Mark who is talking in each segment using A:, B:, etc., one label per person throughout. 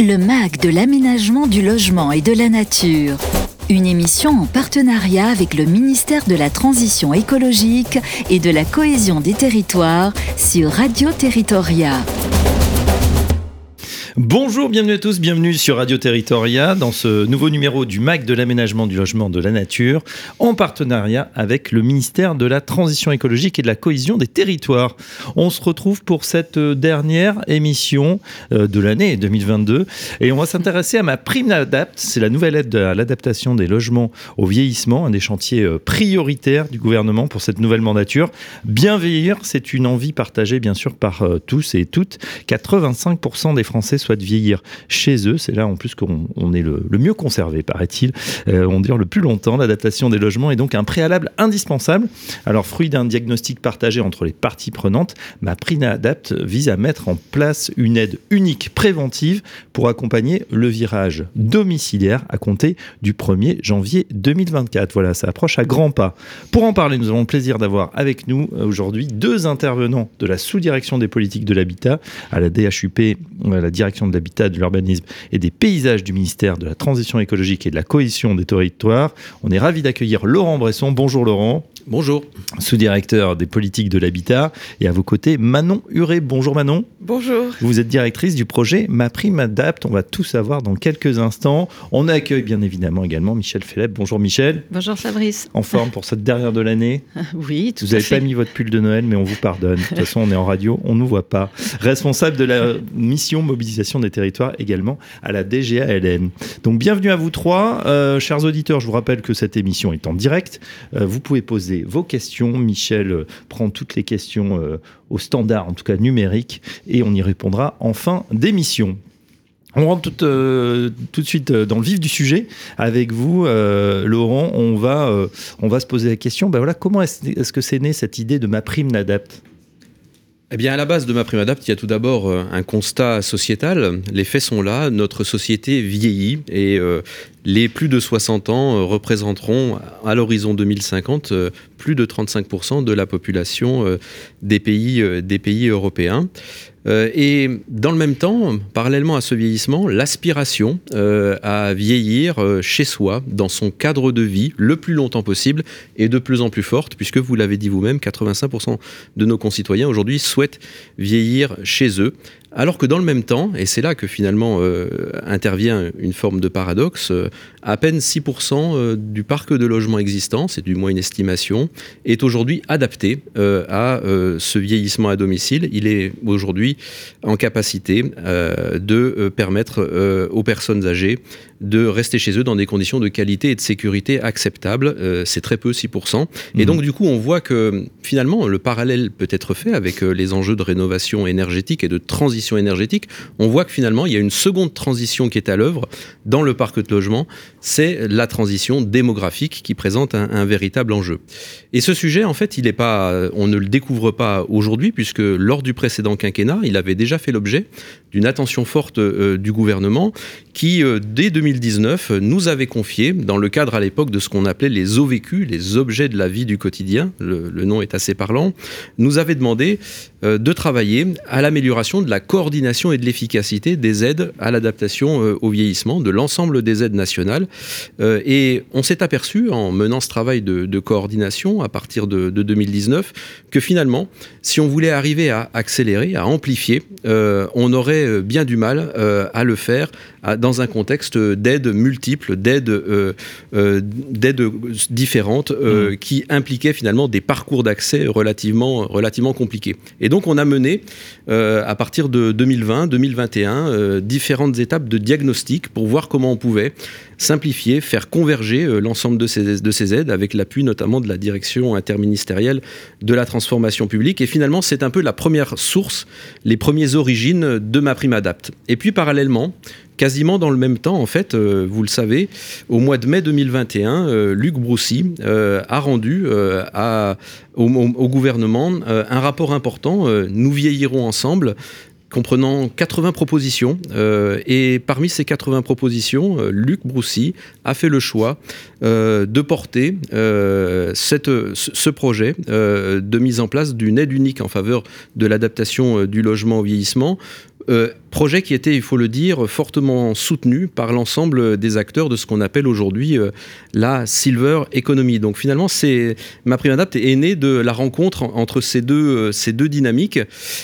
A: Le MAC de l'aménagement du logement et de la nature. Une émission en partenariat avec le ministère de la Transition écologique et de la cohésion des territoires sur Radio Territoria.
B: Bonjour, bienvenue à tous, bienvenue sur Radio Territoria dans ce nouveau numéro du MAC de l'aménagement du logement de la nature en partenariat avec le ministère de la Transition écologique et de la cohésion des territoires. On se retrouve pour cette dernière émission euh, de l'année 2022 et on va s'intéresser à ma prime d'adapt, c'est la nouvelle aide à l'adaptation des logements au vieillissement, un des chantiers euh, prioritaires du gouvernement pour cette nouvelle mandature. Bien vieillir, c'est une envie partagée bien sûr par euh, tous et toutes. 85% des Français de vieillir chez eux. C'est là en plus qu'on est le, mieux conservé, paraît-il. Euh, on dire le plus longtemps. L'adaptation des logements est donc un préalable indispensable. Alors, fruit d'un diagnostic partagé entre les parties prenantes, ma Prina Adapt vise à mettre en place une aide unique préventive pour accompagner le virage domiciliaire à compter du 1er janvier 2024. Voilà, ça approche à grands pas. Pour en parler, nous avons le plaisir d'avoir avec nous euh, aujourd'hui deux intervenants de la sous-direction des politiques de l'habitat à la DHUP, euh, la direction de l'habitat, de l'urbanisme et des paysages du ministère de la Transition écologique et de la cohésion des territoires. On est ravi d'accueillir Laurent Bresson. Bonjour Laurent.
C: Bonjour.
B: Sous-directeur des politiques de l'habitat. Et à vos côtés, Manon Huré. Bonjour Manon.
D: Bonjour.
B: Vous êtes directrice du projet Ma Prime Adapt. On va tout savoir dans quelques instants. On accueille bien évidemment également Michel Philippe. Bonjour Michel.
D: Bonjour Fabrice.
B: En forme pour cette dernière de l'année
D: Oui, tout
B: Vous n'avez pas mis votre pull de Noël, mais on vous pardonne. De toute façon, on est en radio, on ne nous voit pas. Responsable de la mission mobilisation des territoires également à la DGALN. Donc bienvenue à vous trois. Euh, chers auditeurs, je vous rappelle que cette émission est en direct. Euh, vous pouvez poser vos questions. Michel euh, prend toutes les questions euh, au standard, en tout cas numérique, et on y répondra en fin d'émission. On rentre tout, euh, de suite dans le vif du sujet avec vous, Laurent. On va, se poser la question. Ben comment est-ce que c'est né cette idée de ma prime n'adapte
C: eh bien, à la base de ma prime adapt, il y a tout d'abord un constat sociétal. Les faits sont là. Notre société vieillit et les plus de 60 ans euh, représenteront à l'horizon 2050 euh, plus de 35% de la population euh, des pays, des pays européens. Et dans le même temps, parallèlement à ce vieillissement, l'aspiration à vieillir chez soi, dans son cadre de vie, le plus longtemps possible, est de plus en plus forte, puisque vous l'avez dit vous-même, 85% de nos concitoyens aujourd'hui souhaitent vieillir chez eux. Alors que dans le même temps, et c'est là que finalement euh, intervient une forme de paradoxe, euh, à peine 6% euh, du parc de logements existant, c'est du moins une estimation, est aujourd'hui adapté à ce vieillissement à domicile. Il est aujourd'hui en capacité de permettre aux personnes âgées de rester chez eux dans des conditions de qualité et de sécurité acceptables. c'est très peu, 6%. Et mmh. donc du coup, on voit que finalement, le parallèle peut être fait avec les enjeux de rénovation énergétique et de transition énergétique, on voit que finalement, il y a une seconde transition qui est à l'œuvre dans le parc de logement, c'est la transition démographique qui présente un, véritable enjeu. Et ce sujet, en fait, il est pas, on ne le découvre pas aujourd'hui, puisque lors du précédent quinquennat, il avait déjà fait l'objet d'une attention forte euh, du gouvernement qui, euh, dès 2019, nous avait confié, dans le cadre à l'époque de ce qu'on appelait les OVQ, les objets de la vie du quotidien, le, nom est assez parlant, nous avait demandé euh, de travailler à l'amélioration de la coordination et de l'efficacité des aides à l'adaptation euh, au vieillissement, de l'ensemble des aides nationales. Euh, et on s'est aperçu, en menant ce travail de, coordination à partir de, 2019, que finalement, si on voulait arriver à accélérer, à amplifier, euh, on aurait bien du mal à le faire dans un contexte d'aides multiples, d'aides différentes, mmh. qui impliquaient finalement des parcours d'accès relativement, relativement compliqués. Et donc on a mené, à partir de 2020, 2021, euh, différentes étapes de diagnostic pour voir comment on pouvait simplifier, faire converger euh, l'ensemble de ces, de ces aides avec l'appui notamment de la direction interministérielle de la transformation publique. Et finalement, c'est un peu la première source, les premières origines de ma prime adapt. Et puis parallèlement, quasiment dans le même temps, en fait, euh, vous le savez, au mois de mai 2021, Luc Broussy a rendu au, gouvernement un rapport important, Nous vieillirons ensemble, comprenant 80 propositions. Euh, et parmi ces 80 propositions, euh, Luc Broussy a fait le choix euh, de porter ce projet de mise en place d'une aide unique en faveur de l'adaptation du logement au vieillissement projet qui était, il faut le dire, fortement soutenu par l'ensemble des acteurs de ce qu'on appelle aujourd'hui la silver economy. Donc finalement, c'est ma prime adapt est née de la rencontre entre ces deux, ces deux dynamiques.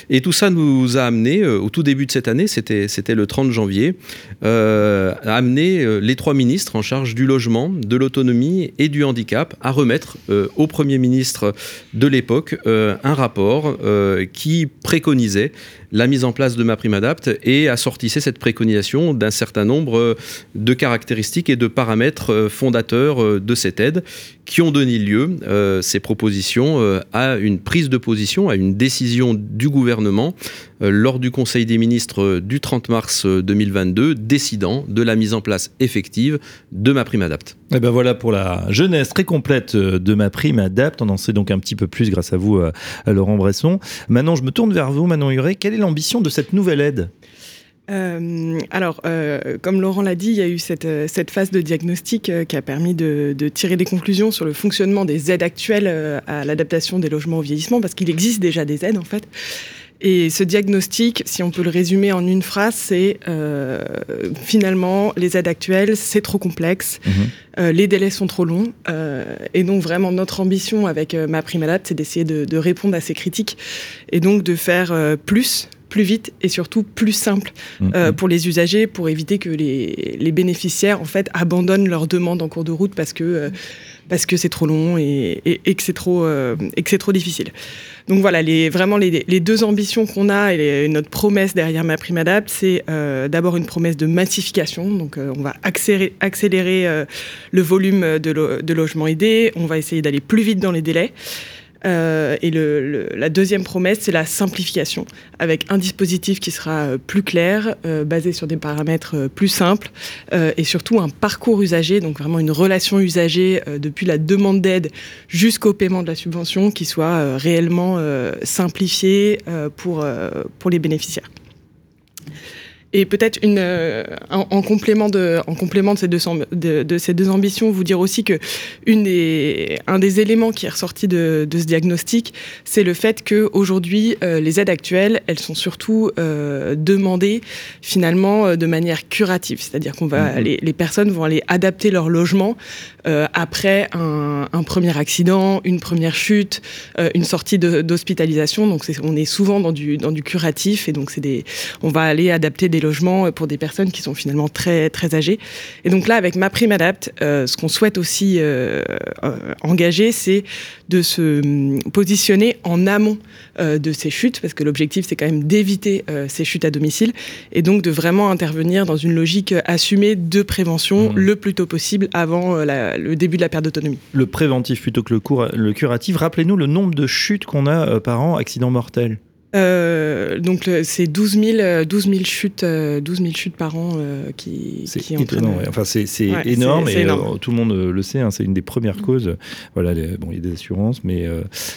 C: Et tout ça nous a amené, au tout début de cette année, c'était le 30 janvier, à amener les trois ministres en charge du logement, de l'autonomie et du handicap à remettre au Premier ministre de l'époque un rapport qui préconisait la mise en place de ma prime adapt et assortissait cette préconisation d'un certain nombre euh, de caractéristiques et de paramètres euh, fondateurs euh, de cette aide qui ont donné lieu, ces propositions, à une prise de position, à une décision du gouvernement lors du Conseil des ministres du 30 mars 2022, décidant de la mise en place effective de ma prime adapt.
B: Et ben voilà pour la jeunesse très complète de ma prime adapt. On en sait donc un petit peu plus grâce à vous, Laurent Bresson. Maintenant, je me tourne vers vous, Manon Huré. Quelle est l'ambition de cette nouvelle aide?
D: Euh, alors, euh, comme Laurent l'a dit, il y a eu euh, cette phase de diagnostic qui a permis de, tirer des conclusions sur le fonctionnement des aides actuelles à l'adaptation des logements au vieillissement, parce qu'il existe déjà des aides en fait. Et ce diagnostic, si on peut le résumer en une phrase, c'est finalement les aides actuelles, c'est trop complexe, mhm. les délais sont trop longs, et donc vraiment notre ambition avec ma prime adapte, c'est d'essayer de, de, répondre à ces critiques et donc de faire plus plus vite et surtout plus simple euh, mhm. pour les usagers pour éviter que les, les, bénéficiaires en fait abandonnent leur demande en cours de route parce que euh, parce que c'est trop long et, et, que c'est trop euh, et que trop difficile. Donc voilà, les, vraiment les, les deux ambitions qu'on a et notre promesse derrière ma prime adapt, c'est d'abord une promesse de massification. Donc on va accélérer, accélérer le volume de, de logements aidés, on va essayer d'aller plus vite dans les délais. Euh, et le, la deuxième promesse, c'est la simplification, avec un dispositif qui sera euh, plus clair, euh, basé sur des paramètres plus simples, et surtout un parcours usager, donc vraiment une relation usagée depuis la demande d'aide jusqu'au paiement de la subvention, qui soit réellement simplifiée pour, pour les bénéficiaires. Et peut-être une euh, en, complément de en complément de ces deux de, de, ces deux ambitions, vous dire aussi que une des un des éléments qui est ressorti de, de ce diagnostic, c'est le fait que aujourd'hui euh, les aides actuelles, elles sont surtout euh, demandées finalement euh, de manière curative, c'est-à-dire qu'on va mm-hmm. les, les, personnes vont aller adapter leur logement après un, un, premier accident, une première chute, une sortie d'hospitalisation. Donc on est souvent dans du dans du curatif et donc c'est des on va aller adapter des logements pour des personnes qui sont finalement très, très âgées. Et donc là, avec ma prime adapt, euh, ce qu'on souhaite aussi euh, euh, engager, c'est de se hum, positionner en amont de ces chutes, parce que l'objectif, c'est quand même d'éviter ces chutes à domicile, et donc de vraiment intervenir dans une logique assumée de prévention mmh. le plus tôt possible avant le début de la perte d'autonomie.
B: Le préventif plutôt que le, le curatif. Rappelez-nous le nombre de chutes qu'on a par an, accidents mortels.
D: Euh, donc c'est 12 000, 12 000 chutes, 12 euh, 000 chutes par an euh, qui,
B: c'est étonnant. Enfin c'est énorme et tout le monde le sait. Hein, c'est une des premières mm. causes. Voilà, bon il y a des assurances, mais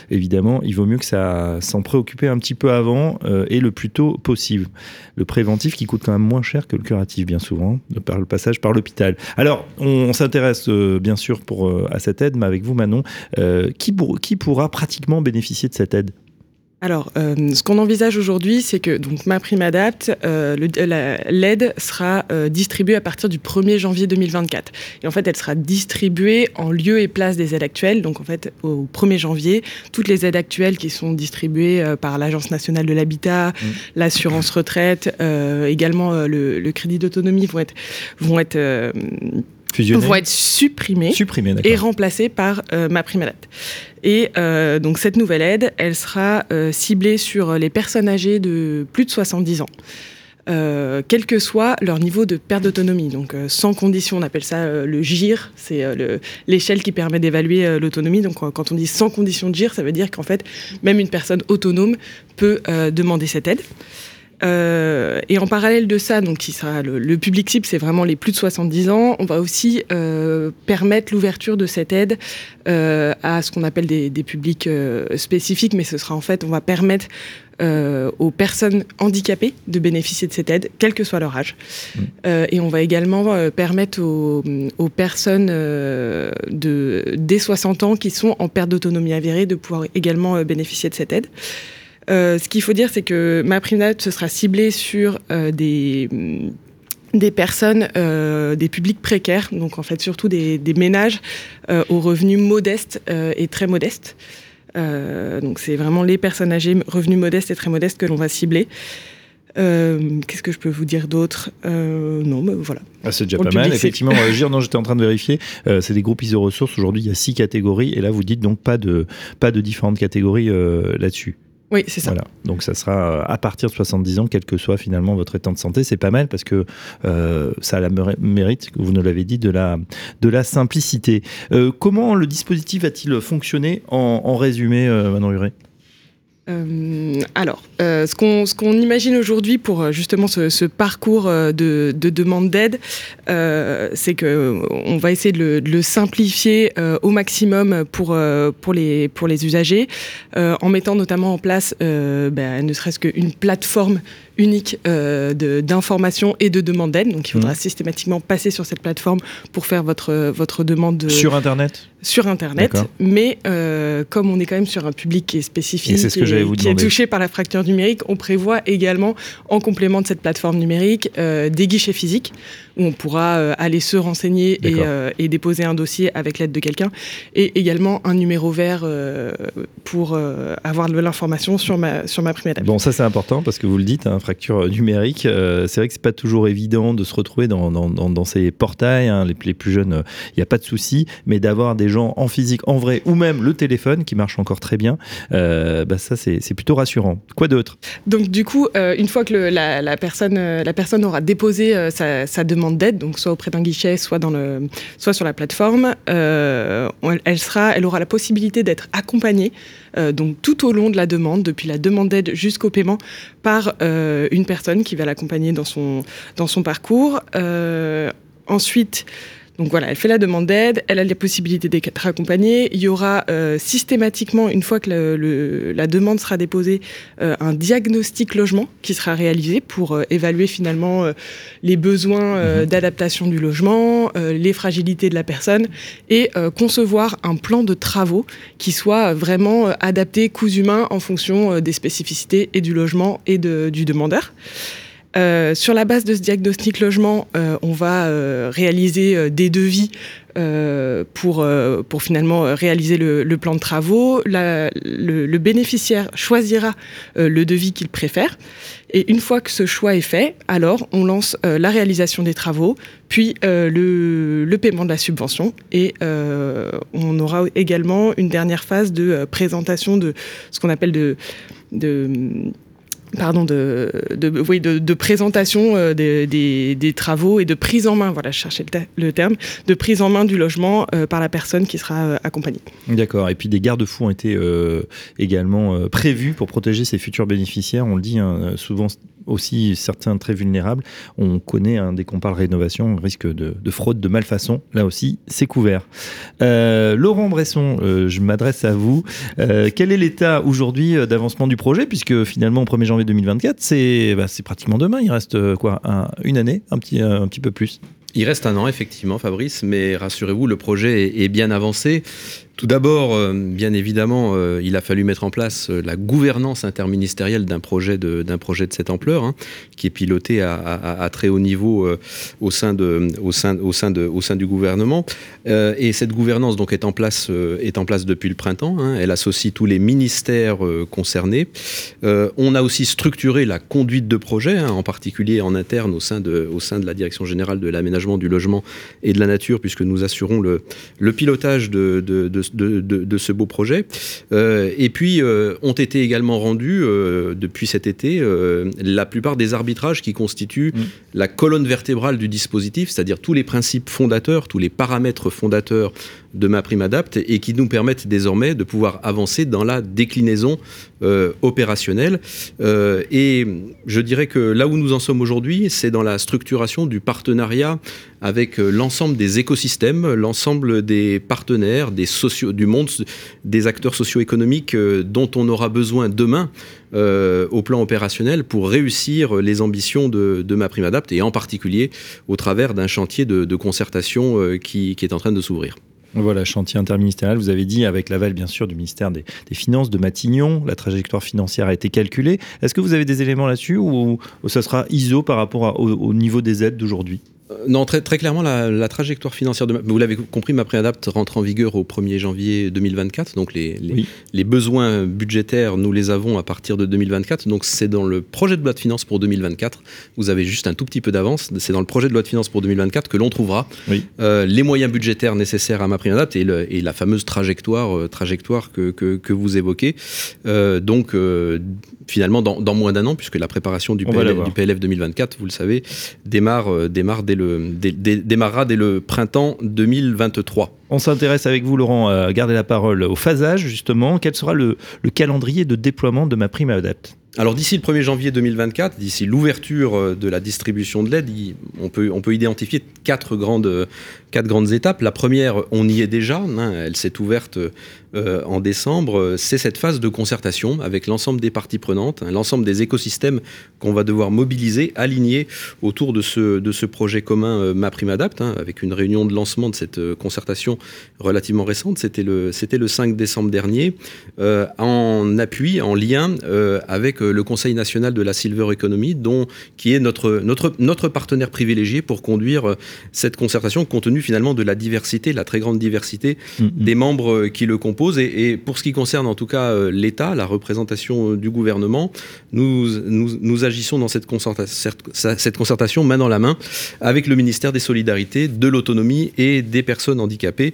B: évidemment il vaut mieux que ça s'en préoccuper un petit peu avant et le plus tôt possible. Le préventif qui coûte quand même moins cher que le curatif bien souvent par le passage par l'hôpital. Alors on, s'intéresse bien sûr pour à cette aide, mais avec vous Manon, qui, pour, qui pourra pratiquement bénéficier de cette aide?
D: Alors, euh, ce qu'on envisage aujourd'hui, c'est que donc ma prime adapt, euh, l'aide sera euh, distribuée à partir du 1er janvier 2024. Et en fait, elle sera distribuée en lieu et place des aides actuelles. Donc, en fait, au 1er janvier, toutes les aides actuelles qui sont distribuées par l'Agence nationale de l'habitat, mmh. l'assurance retraite, également le, le, crédit d'autonomie vont être vont être vont être supprimés, et remplacés par euh, ma prime adapt. Et euh, donc cette nouvelle aide, elle sera euh, ciblée sur les personnes âgées de plus de 70 ans. quel que soit leur niveau de perte d'autonomie. Donc, sans condition, on appelle ça le GIR, c'est l'échelle qui permet d'évaluer l'autonomie. Donc, quand on dit sans condition de GIR, ça veut dire qu'en fait, même une personne autonome peut demander cette aide. Euh, et en parallèle de ça, donc qui sera le, public cible, c'est vraiment les plus de 70 ans. On va aussi euh, permettre l'ouverture de cette aide euh, à ce qu'on appelle des, des publics euh, spécifiques, mais ce sera en fait, on va permettre euh, aux personnes handicapées de bénéficier de cette aide, quel que soit leur âge. Mmh. et on va également permettre aux, aux personnes de dès 60 ans qui sont en perte d'autonomie avérée de pouvoir également bénéficier de cette aide. Ce qu'il faut dire, c'est que ma prime ce sera ciblé sur des des personnes, des publics précaires, donc en fait surtout des, ménages aux revenus modestes et très modestes. donc c'est vraiment les personnes âgées, revenus modestes et très modestes que l'on va cibler. Euh, qu'est-ce que je peux vous dire d'autre? Euh, Non, mais voilà.
B: Ah, c'est déjà pas mal. Effectivement, agir. Non, j'étais en train de vérifier. Euh, c'est des groupes iso-ressources. Aujourd'hui, il y a six catégories. Et là, vous dites donc pas de, pas de différentes catégories là-dessus.
D: Oui, c'est ça.
B: Donc ça sera à partir de 70 ans, quel que soit finalement votre état de santé. C'est pas mal parce que ça a la mérite, vous nous l'avez dit, de la, de la simplicité. comment le dispositif a-t-il fonctionné en, résumé, Manon Huré?
D: Euh, alors, euh, ce qu'on imagine aujourd'hui pour euh, justement ce, ce parcours de, de demande d'aide, c'est que on va essayer de le, de le simplifier au maximum pour pour les pour les usagers, en mettant notamment en place, ben, ne serait-ce qu'une plateforme unique euh, d'information et de demande d'aide. Donc il faudra mmh. systématiquement passer sur cette plateforme pour faire votre, votre demande.
B: sur Internet
D: Sur Internet. Mais euh, comme on est quand même sur un public qui est spécifique,
B: ce que
D: qui est touché par la fracture numérique, on prévoit également, en complément de cette plateforme numérique, euh, des guichets physiques où on pourra aller se renseigner et, euh, et, déposer un dossier avec l'aide de quelqu'un, et également un numéro vert euh, pour avoir de l'information sur ma, sur ma
B: Bon, ça c'est important parce que vous le dites, hein, fracture numérique, c'est vrai que c'est pas toujours évident de se retrouver dans, ces portails, hein, les, plus jeunes, il n'y a pas de souci, mais d'avoir des gens en physique, en vrai, ou même le téléphone qui marche encore très bien, bah, ça c'est plutôt rassurant. Quoi d'autre?
D: Donc du coup, une fois que la, personne, aura déposé sa, demande d'aide, donc soit auprès d'un guichet, soit, sur la plateforme, euh, elle aura la possibilité d'être accompagnée euh, donc tout au long de la demande, depuis la demande d'aide jusqu'au paiement, par euh, une personne qui va l'accompagner dans son, dans son parcours. ensuite, donc voilà, elle fait la demande d'aide, elle a la possibilité d'être accompagnée. Il y aura euh, systématiquement, une fois que le, la demande sera déposée, euh, un diagnostic logement qui sera réalisé pour euh, évaluer finalement euh, les besoins mhm. d'adaptation du logement, les fragilités de la personne et concevoir un plan de travaux qui soit vraiment adapté, cousu humain en fonction des spécificités et du logement et de, du demandeur. Euh, sur la base de ce diagnostic logement, euh, on va euh, réaliser des devis pour, finalement réaliser le, plan de travaux. le, bénéficiaire choisira le devis qu'il préfère. Et une fois que ce choix est fait, alors on lance la réalisation des travaux, puis le, paiement de la subvention. Et on aura également une dernière phase de présentation de ce qu'on appelle de pardon, de, de, oui, de, présentation euh, des, des, des, travaux et de prise en main, voilà, je cherchais le, terme, de prise en main du logement euh, par la personne qui sera euh, accompagnée.
B: D'accord. Et puis des garde-fous ont été également prévus pour protéger ces futurs bénéficiaires. On le dit hein, souvent aussi certains très vulnérables. On connaît, hein, dès qu'on parle rénovation, un risque de, de, fraude, de malfaçon. Là aussi, c'est couvert. Euh, Laurent Bresson, euh, je m'adresse à vous. Euh, quel est l'état aujourd'hui d'avancement du projet? Puisque finalement, au 1er janvier 2024, c'est bah, pratiquement demain. Il reste quoi un, Une année un petit, un petit peu plus
C: il reste un an, effectivement, Fabrice, mais rassurez-vous, le projet est bien avancé. Tout d'abord, euh, bien évidemment, euh, il a fallu mettre en place euh, la gouvernance interministérielle d'un projet projet de cette ampleur, hein, qui est piloté à très haut niveau au sein de au sein au sein de au sein du gouvernement. et cette gouvernance donc est en place est en place depuis le printemps. Hein, elle associe tous les ministères concernés. on a aussi structuré la conduite de projet, hein, en particulier en interne au sein de au sein de la direction générale de l'aménagement du logement et de la nature, puisque nous assurons le le pilotage de, de, de de, ce beau projet. Euh, et puis, euh, ont été également rendus, euh, depuis cet été, la plupart des arbitrages qui constituent mm. la colonne vertébrale du dispositif, c'est-à-dire tous les principes fondateurs, tous les paramètres fondateurs de ma prime adapt et qui nous permettent désormais de pouvoir avancer dans la déclinaison euh, opérationnelle. Euh, et je dirais que là où nous en sommes aujourd'hui, c'est dans la structuration du partenariat avec euh, l'ensemble des écosystèmes, l'ensemble des partenaires, des du monde, des acteurs socio-économiques dont on aura besoin demain au plan opérationnel pour réussir les ambitions de, de ma prime adapt et en particulier au travers d'un chantier de, concertation qui, est en train de s'ouvrir.
B: Voilà, chantier interministériel, vous avez dit, avec l'aval bien sûr du ministère des, Finances, de Matignon, la trajectoire financière a été calculée. Est-ce que vous avez des éléments là-dessus ou, ça sera ISO par rapport au niveau des aides d'aujourd'hui?
C: Non, très, très clairement, la, trajectoire financière de. Vous l'avez compris, ma préadapte rentre en vigueur au 1er janvier 2024. Donc, les, les, besoins budgétaires, nous les avons à partir de 2024. Donc, c'est dans le projet de loi de finances pour 2024. Vous avez juste un tout petit peu d'avance. C'est dans le projet de loi de finances pour 2024 que l'on trouvera euh, les moyens budgétaires nécessaires à ma préadapte et, et, la fameuse trajectoire, euh, trajectoire que, que, vous évoquez. donc, finalement, dans, dans moins d'un an, puisque la préparation du PLF, du PLF, 2024, vous le savez, démarre, démarre dès le, démarrera dès le printemps 2023.
B: On s'intéresse avec vous, Laurent, à garder la parole au phasage, justement. Quel sera le, calendrier de déploiement de ma prime
C: alors d'ici le 1er janvier 2024, d'ici l'ouverture euh, de la distribution de l'aide, on peut, identifier quatre grandes, étapes. La première, on y est déjà, hein, elle s'est ouverte euh, en décembre, c'est cette phase de concertation avec l'ensemble des parties prenantes, hein, l'ensemble des écosystèmes qu'on va devoir mobiliser, aligner autour de ce, projet commun euh, MaPrimeAdapt, hein, avec une réunion de lancement de cette euh, concertation relativement récente, c'était le, c'était le 5 décembre dernier, en appui, en lien avec le Conseil national de la Silver Economy, dont, qui est notre, notre, notre partenaire privilégié pour conduire cette concertation, compte tenu finalement de la diversité, la très grande diversité mm-hmm. des membres qui le composent et, pour ce qui concerne en tout cas euh, l'État, la représentation euh, du gouvernement, nous, nous, agissons dans cette, cette concertation main dans la main avec le ministère des Solidarités, de l'Autonomie et des personnes handicapées,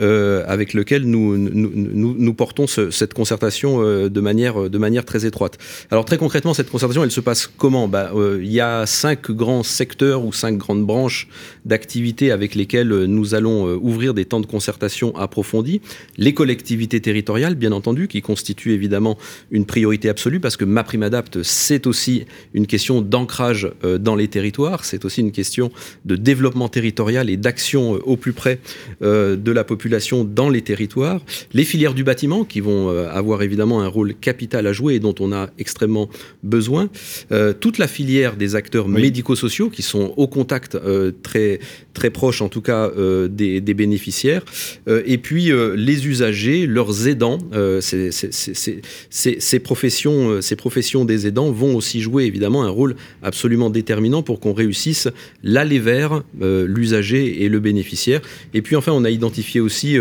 C: euh, avec lequel nous, nous, portons cette concertation de, manière, de manière très étroite. Alors très concrètement, cette concertation, elle se passe comment? Bah, Il y a cinq grands secteurs ou cinq grandes branches d'activités avec lesquelles nous allons ouvrir des temps de concertation approfondis. Les collectivités territoriales, bien entendu, qui constitue évidemment une priorité absolue parce que ma prime adapte, c'est aussi une question d'ancrage euh, dans les territoires, c'est aussi une question de développement territorial et d'action euh, au plus près euh, de la population dans les territoires. Les filières du bâtiment qui vont avoir évidemment un rôle capital à jouer et dont on a extrêmement besoin. toute la filière des acteurs médico-sociaux qui sont au contact très, très proche en tout cas des, des, bénéficiaires. et puis les usagers leurs aidants, euh, ces, professions, euh, ces professions des aidants vont aussi jouer évidemment un rôle absolument déterminant pour qu'on réussisse l'aller vers euh, l'usager et le bénéficiaire. Et puis enfin, on a identifié aussi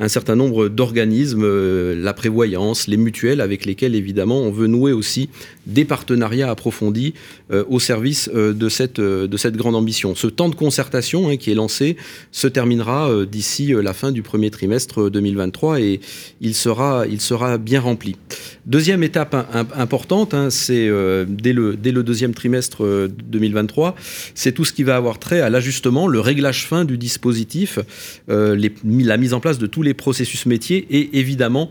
C: un certain nombre d'organismes, la prévoyance, les mutuelles, avec lesquels évidemment on veut nouer aussi des partenariats approfondis au service de, cette, de cette grande ambition. Ce temps de concertation hein, qui est lancé se terminera d'ici la fin du premier trimestre 2023 et il sera, il sera bien rempli. Deuxième étape importante, hein, c'est euh, dès, le, dès le deuxième trimestre 2023, euh, c'est tout ce qui va avoir trait à l'ajustement, le réglage fin du dispositif, euh, la mise en place de tous les processus métiers et évidemment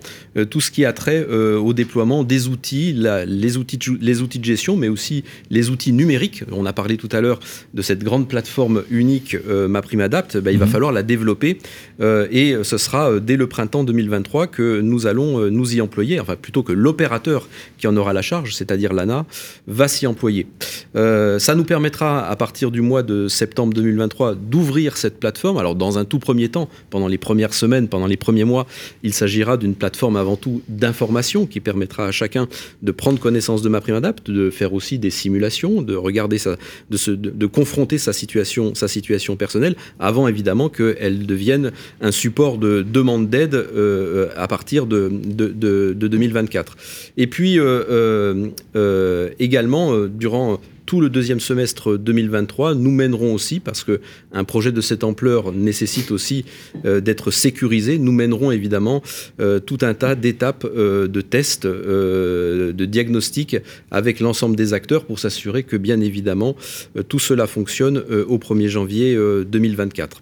C: tout ce qui a trait au déploiement des outils, les, outils de, les outils de gestion, mais aussi les outils numériques. On a parlé tout à l'heure de cette grande plateforme unique MaPrimeAdapt, bah, il va mhm. falloir la développer et ce sera dès le printemps 2023 que nous allons nous y employer, enfin plutôt que l'opérateur qui en aura la charge, c'est-à-dire l'ANA, va s'y employer. Euh, ça nous permettra, à partir du mois de septembre 2023, d'ouvrir cette plateforme. Alors, dans un tout premier temps, pendant les premières semaines, pendant les premiers mois, il s'agira d'une plateforme avant tout d'information qui permettra à chacun de prendre connaissance de ma prime adapt, de faire aussi des simulations, de regarder sa, de, se, de, confronter sa situation, sa situation personnelle, avant évidemment qu'elle devienne un support de demande d'aide euh, à partir de, de, de 2024. Et puis euh, euh, euh, également, durant tout le deuxième semestre 2023, nous mènerons aussi, parce qu'un projet de cette ampleur nécessite aussi d'être sécurisé, nous mènerons évidemment tout un tas d'étapes de tests, de diagnostics avec l'ensemble des acteurs pour s'assurer que bien évidemment tout cela fonctionne au 1er janvier 2024.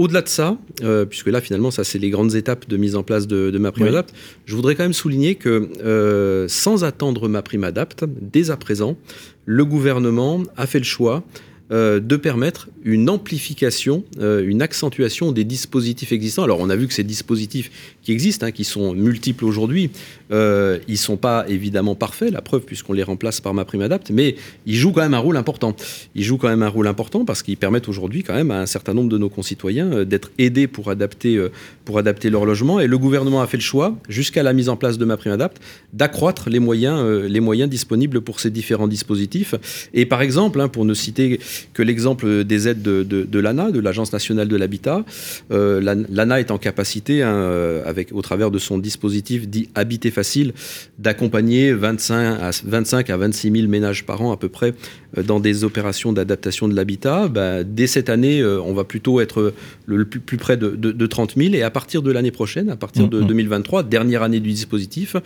C: Au-delà de ça, euh, puisque là finalement ça c'est les grandes étapes de mise en place de, ma prime adapt, je voudrais quand même souligner que euh, sans attendre ma prime adapt, dès à présent, le gouvernement a fait le choix euh, de permettre une amplification, euh, une accentuation des dispositifs existants. Alors on a vu que ces dispositifs qui existent, hein, qui sont multiples aujourd'hui, euh, ils ne sont pas évidemment parfaits, la preuve puisqu'on les remplace par ma prime adapte, mais ils jouent quand même un rôle important. Ils jouent quand même un rôle important parce qu'ils permettent aujourd'hui quand même à un certain nombre de nos concitoyens euh, d'être aidés pour adapter, pour adapter leur logement. Et le gouvernement a fait le choix, jusqu'à la mise en place de ma prime adapte, d'accroître les moyens, les moyens disponibles pour ces différents dispositifs. Et par exemple, hein, pour ne citer que l'exemple des aides de, l'ANA, de l'Agence nationale de l'habitat. Euh, L'ANA est en capacité, hein, euh, avec, au travers de son dispositif dit Habiter facile, d'accompagner 25 à, 25 à 26 000 ménages par an à peu près euh, dans des opérations d'adaptation de l'habitat. Bah, dès cette année, on va plutôt être le, plus, près de, 30 000. Et à partir de l'année prochaine, à partir de 2023, mm-hmm. dernière année du dispositif,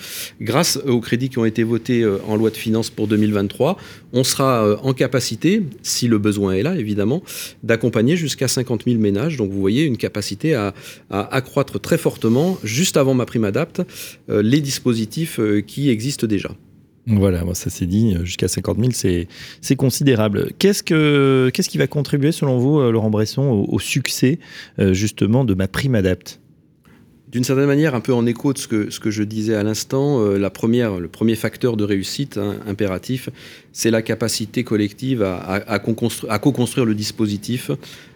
C: grâce aux crédits qui ont été votés en loi de finances pour 2023, on sera en capacité, si le besoin est là évidemment, d'accompagner jusqu'à 50 000 ménages. Donc vous voyez une capacité à, accroître très fortement, juste avant ma prime adapte, euh, les dispositifs euh, qui existent déjà.
B: Voilà, ça c'est dit, jusqu'à 50 000, c'est considérable. Qu'est-ce, que, qu'est-ce qui va contribuer, selon vous, euh, Laurent Bresson, au, succès justement de ma prime adapte
C: d'une certaine manière, un peu en écho de ce que, je disais à l'instant, première, le premier facteur de réussite hein, impératif, c'est la capacité collective à co-construire le dispositif.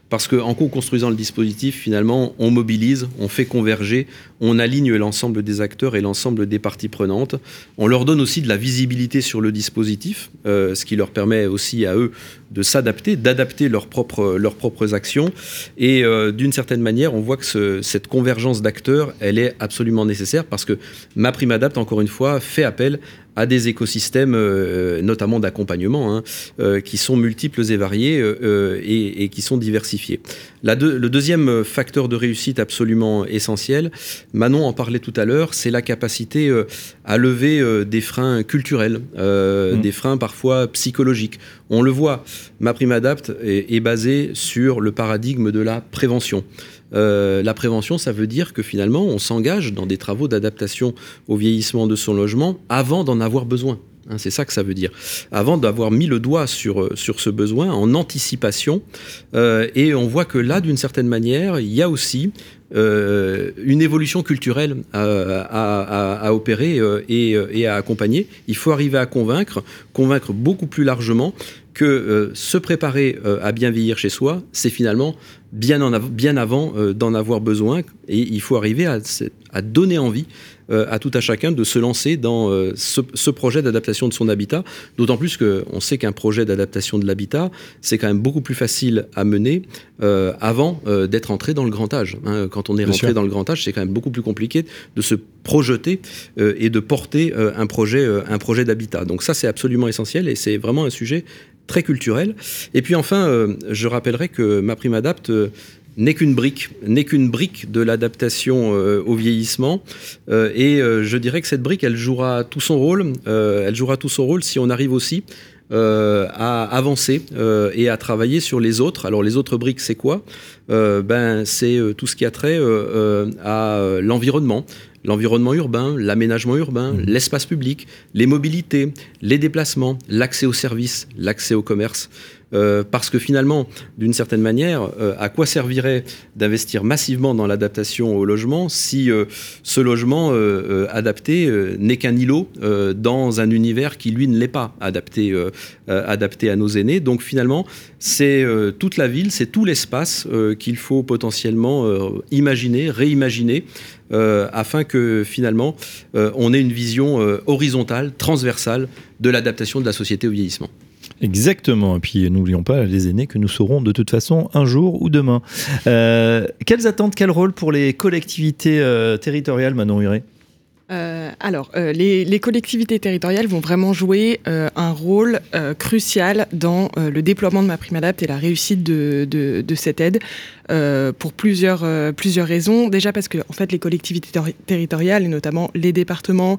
C: Parce qu'en co-construisant le dispositif, finalement, on mobilise, on fait converger, on aligne l'ensemble des acteurs et l'ensemble des parties prenantes. On leur donne aussi de la visibilité sur le dispositif, euh, ce qui leur permet aussi à eux de s'adapter, d'adapter leurs propres, actions. Et euh, d'une certaine manière, on voit que cette convergence d'acteurs, elle est absolument nécessaire parce que ma prime adapte, encore une fois, fait appel à des écosystèmes, euh, notamment d'accompagnement, hein, qui sont multiples et variés et, qui sont diversifiés. Le deuxième facteur de réussite absolument essentiel, Manon en parlait tout à l'heure, c'est la capacité à lever des freins culturels, mmh. des freins parfois psychologiques. On le voit, ma prime adapte est, est basée sur le paradigme de la prévention. Euh, la prévention, ça veut dire que finalement, on s'engage dans des travaux d'adaptation au vieillissement de son logement avant d'en avoir besoin. Hein, c'est ça que ça veut dire. Avant d'avoir mis le doigt sur, euh, sur ce besoin en anticipation, euh, et on voit que là, d'une certaine manière, il y a aussi une évolution culturelle à, opérer et, et, à accompagner. Il faut arriver à convaincre, convaincre beaucoup plus largement que euh, se préparer euh, à bien vieillir chez soi, c'est finalement bien, en bien avant euh, d'en avoir besoin. Et il faut arriver à, donner envie à tout à chacun de se lancer dans ce, projet d'adaptation de son habitat. D'autant plus qu'on sait qu'un projet d'adaptation de l'habitat, c'est quand même beaucoup plus facile à mener avant d'être entré dans le grand âge. Hein. Quand on est rentré dans le grand âge, c'est quand même beaucoup plus compliqué de se projeter et de porter un projet, un projet d'habitat. Donc ça, c'est absolument essentiel et c'est vraiment un sujet très culturel. Et puis enfin, euh, je rappellerai que ma prime adapte euh, n'est qu'une brique, n'est qu'une brique de l'adaptation euh, au vieillissement. et je dirais que cette brique, elle jouera tout son rôle. elle jouera tout son rôle si on arrive aussi à avancer et à travailler sur les autres. Alors les autres briques, c'est quoi? Ben c'est tout ce qui a trait à l'environnement, l'environnement urbain, l'aménagement urbain, mmh. l'espace public, les mobilités, les déplacements, l'accès aux services, l'accès au commerce. Euh, parce que finalement, d'une certaine manière, euh, à quoi servirait d'investir massivement dans l'adaptation au logement si euh, ce logement adapté n'est qu'un îlot dans un univers qui, lui, ne l'est pas adapté, adapté à nos aînés Donc finalement, c'est toute la ville, c'est tout l'espace qu'il faut potentiellement imaginer, réimaginer. afin que finalement on ait une vision horizontale, transversale de l'adaptation de la société au vieillissement.
B: Exactement. Et puis n'oublions pas les aînés que nous serons de toute façon un jour ou demain. Euh, quelles attentes, quel rôle pour les collectivités euh, territoriales, Manon Huré?
D: Euh, alors, les, collectivités territoriales vont vraiment jouer un rôle crucial dans le déploiement de ma prime adapte et la réussite de cette aide. Euh, pour plusieurs, euh, plusieurs raisons. Déjà parce que en fait, les collectivités territoriales, et notamment les départements,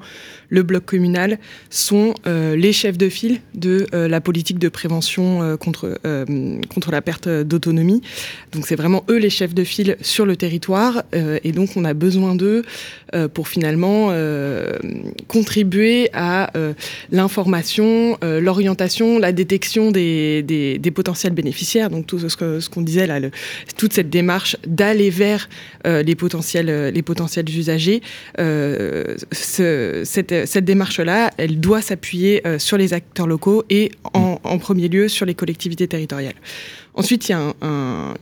D: le bloc communal, sont euh, les chefs de file de la politique de prévention contre, contre la perte d'autonomie. Donc c'est vraiment eux les chefs de file sur le territoire. et donc on a besoin d'eux pour finalement contribuer à l'information, l'orientation, la détection des, des, potentiels bénéficiaires, donc tout ce, ce qu'on disait là, le, toute démarche d'aller vers les potentiels, les potentiels usagers. Ce, cette, cette démarche-là, elle doit s'appuyer sur les acteurs locaux et en, premier lieu sur les collectivités territoriales. Ensuite, il y a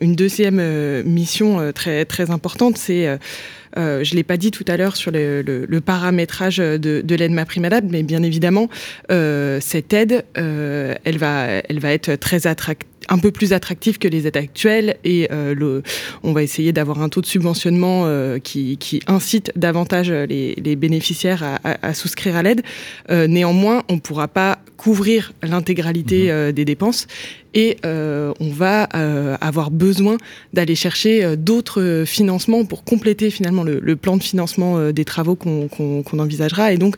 D: une deuxième euh, mission euh, très, très importante, c'est euh, je ne l'ai pas dit tout à l'heure sur le, paramétrage de, de l'aide MaPrimeAdapt, mais bien évidemment, cette aide, elle, va, elle va être très attractive un peu plus attractif que les aides actuelles et le, on va essayer d'avoir un taux de subventionnement qui, incite davantage les, bénéficiaires à, souscrire à l'aide. néanmoins, on ne pourra pas couvrir l'intégralité mmh. des dépenses et euh, on va euh, avoir besoin d'aller chercher euh, d'autres financements pour compléter finalement le, plan de financement des travaux qu'on envisagera. Et donc,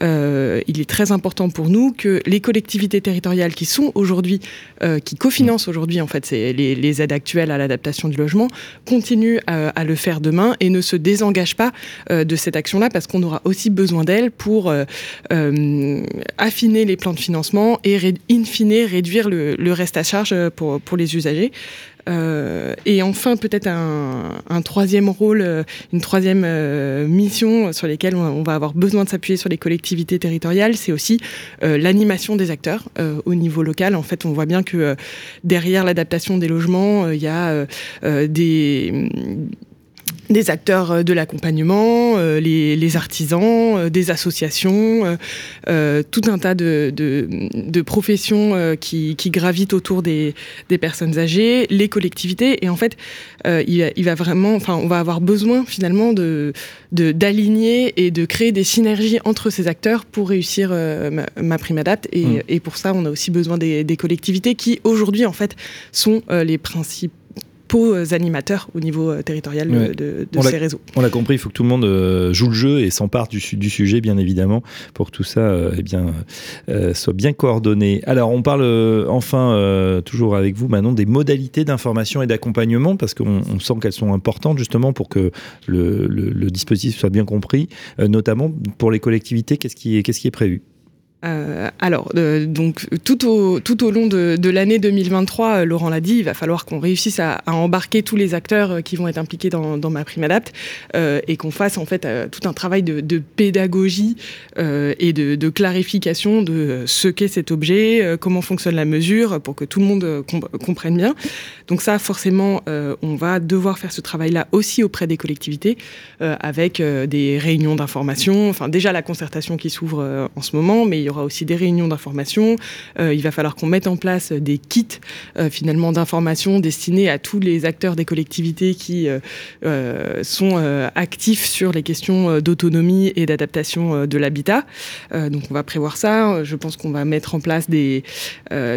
D: il est très important pour nous que les collectivités territoriales qui sont aujourd'hui, qui cofinancent aujourd'hui en fait les, aides actuelles à l'adaptation du logement, continuent à, le faire demain et ne se désengagent pas de cette action-là parce qu'on aura aussi besoin d'elles pour affiner les plans de financement et in fine réduire le, le reste à charge euh, pour, pour les usagers. Euh, et enfin, peut-être un, troisième rôle, euh, une troisième mission sur lesquelles on, va avoir besoin de s'appuyer sur les collectivités territoriales, c'est aussi l'animation des acteurs au niveau local. En fait, on voit bien que derrière l'adaptation des logements, il y a des des acteurs euh, de l'accompagnement, euh, les, artisans, euh, des associations, tout un tas de, de, professions qui, qui, gravitent autour des, des, personnes âgées, les collectivités. Et en fait, il, il, va vraiment, enfin, on va avoir besoin finalement de d'aligner et de créer des synergies entre ces acteurs pour réussir ma, ma, prime adapte. Et, mmh. et, pour ça, on a aussi besoin des, des collectivités qui aujourd'hui en fait sont les principaux animateurs au niveau euh, territorial de, ces réseaux.
B: On l'a compris, il faut que tout le monde euh, joue le jeu et s'empare du, du, sujet, bien évidemment, pour que tout ça euh, eh bien, soit bien coordonné. Alors, on parle enfin, toujours avec vous, maintenant, des modalités d'information et d'accompagnement, parce qu'on sent qu'elles sont importantes, justement, pour que le, le, dispositif soit bien compris, notamment pour les collectivités, qu'est-ce qui, qu'est-ce qui est prévu?
D: Euh, alors, euh, donc tout au, tout au long de, l'année 2023, euh, Laurent l'a dit, il va falloir qu'on réussisse à, embarquer tous les acteurs qui vont être impliqués dans, ma prime adapt et qu'on fasse en fait tout un travail de, pédagogie et de, de, clarification de ce qu'est cet objet, comment fonctionne la mesure, pour que tout le monde comprenne bien. Donc ça, forcément, on va devoir faire ce travail-là aussi auprès des collectivités, avec des réunions d'information, enfin déjà la concertation qui s'ouvre en ce moment, mais il y aura aussi des réunions d'information. Euh, il va falloir qu'on mette en place des kits euh, finalement d'information destinés à tous les acteurs des collectivités qui euh, sont actifs sur les questions d'autonomie et d'adaptation de l'habitat. donc on va prévoir ça. Je pense qu'on va mettre en place des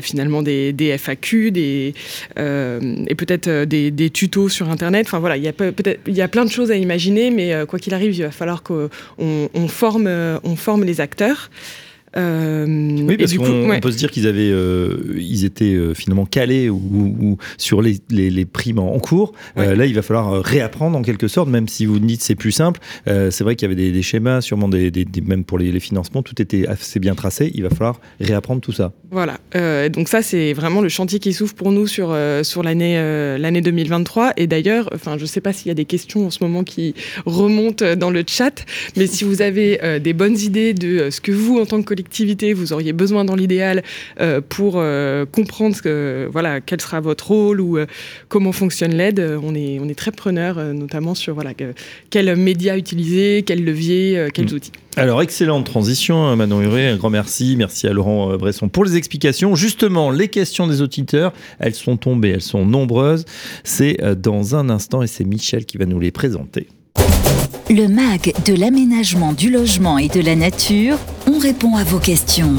D: finalement des, FAQ, des et peut-être des, tutos sur internet. Enfin voilà, il y a peut-être il y a plein de choses à imaginer, mais quoi qu'il arrive, il va falloir qu'on on forme on forme les acteurs.
B: Euh, oui, parce qu'on peut se dire qu'ils avaient, euh, ils étaient euh, finalement calés ou, sur les, les, primes en cours. là, il va falloir réapprendre en quelque sorte, même si vous dites c'est plus simple. c'est vrai qu'il y avait des, schémas, sûrement des, même pour les, financements, tout était assez bien tracé. Il va falloir réapprendre tout ça.
D: Voilà. donc ça, c'est vraiment le chantier qui s'ouvre pour nous sur sur l'année l'année 2023. Et d'ailleurs, enfin, je sais pas s'il y a des questions en ce moment qui remontent dans le chat, mais si vous avez des bonnes idées de ce que vous, en tant que collectivité vous auriez besoin dans l'idéal euh, pour euh, comprendre que, voilà, quel sera votre rôle ou euh, comment fonctionne l'aide, on est, on est très preneur, notamment sur voilà, quels médias utiliser, quels leviers, quels mm. outils.
B: Alors, excellente transition, Manon Huré. Un grand merci. Merci à Laurent Bresson pour les explications. Justement, les questions des auditeurs, elles sont tombées, elles sont nombreuses. C'est dans un instant et c'est Michel qui va nous les présenter.
A: Le MAG de l'aménagement du logement et de la nature, on répond à vos questions.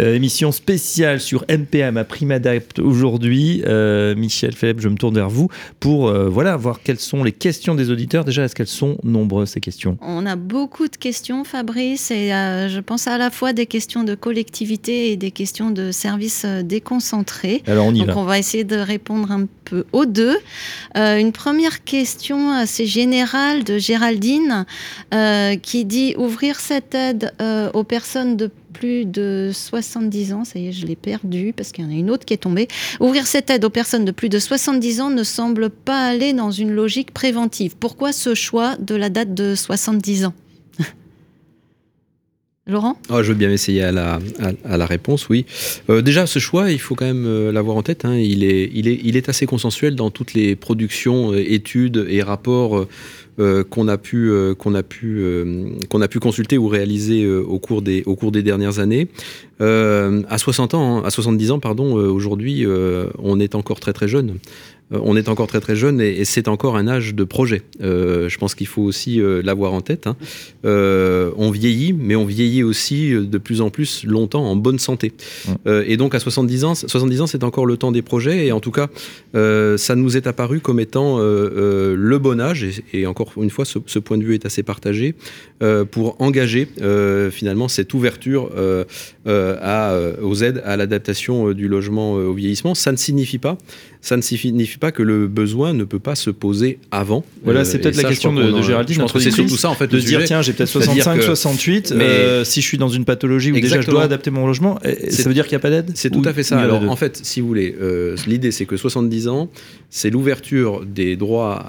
B: Euh, émission spéciale sur MPM à Primadapt aujourd'hui. Euh, Michel Philippe, je me tourne vers vous pour euh, voilà, voir quelles sont les questions des auditeurs. Déjà, est-ce qu'elles sont nombreuses ces questions?
E: On a beaucoup de questions, Fabrice, et je pense à la fois des questions de collectivité et des questions de services déconcentrés.
B: Alors on y
E: Donc on va essayer de répondre un peu aux deux. une première question assez générale de Géraldine qui dit ouvrir cette aide aux personnes de plus de 70 ans, ça y est, je l'ai perdu parce qu'il y en a une autre qui est tombée. Ouvrir cette aide aux personnes de plus de 70 ans ne semble pas aller dans une logique préventive. Pourquoi ce choix de la date de 70 ans? Laurent?
C: Oh, Je veux bien essayer à la, à, la réponse, oui. Euh, déjà, ce choix, il faut quand même euh, l'avoir en tête. Hein. Il, est, il, est, il est assez consensuel dans toutes les productions, euh, études et rapports euh, qu'on a pu euh, qu'on a pu euh, qu'on a pu consulter ou réaliser au cours des au cours des dernières années. à 60 ans, hein, à 70 ans, pardon, aujourd'hui, on est encore très très jeune. Euh, on est encore très très jeune et, c'est encore un âge de projet. Euh, je pense qu'il faut aussi euh, l'avoir en tête. Hein. on vieillit, mais on vieillit aussi de plus en plus longtemps en bonne santé. et donc à 70 ans, 70 ans, c'est encore le temps des projets. Et en tout cas, ça nous est apparu comme étant le bon âge. Et, encore une fois, ce, point de vue est assez partagé pour engager finalement cette ouverture à, aux aides à l'adaptation du logement au vieillissement. Ça ne signifie pas ça ne signifie pas que le besoin ne peut pas se poser avant.
B: Voilà, c'est euh, peut-être la question de, Géraldine.
C: Je pense que c'est surtout ça, en fait,
B: de se dire tiens, j'ai peut-être 65, 68. Euh, si je suis dans une pathologie où déjà je dois adapter mon logement, ça veut dire qu'il n'y a pas d'aide
C: C'est tout à fait ça. Alors, en fait, si vous voulez, euh, l'idée, c'est que 70 ans, c'est l'ouverture des droits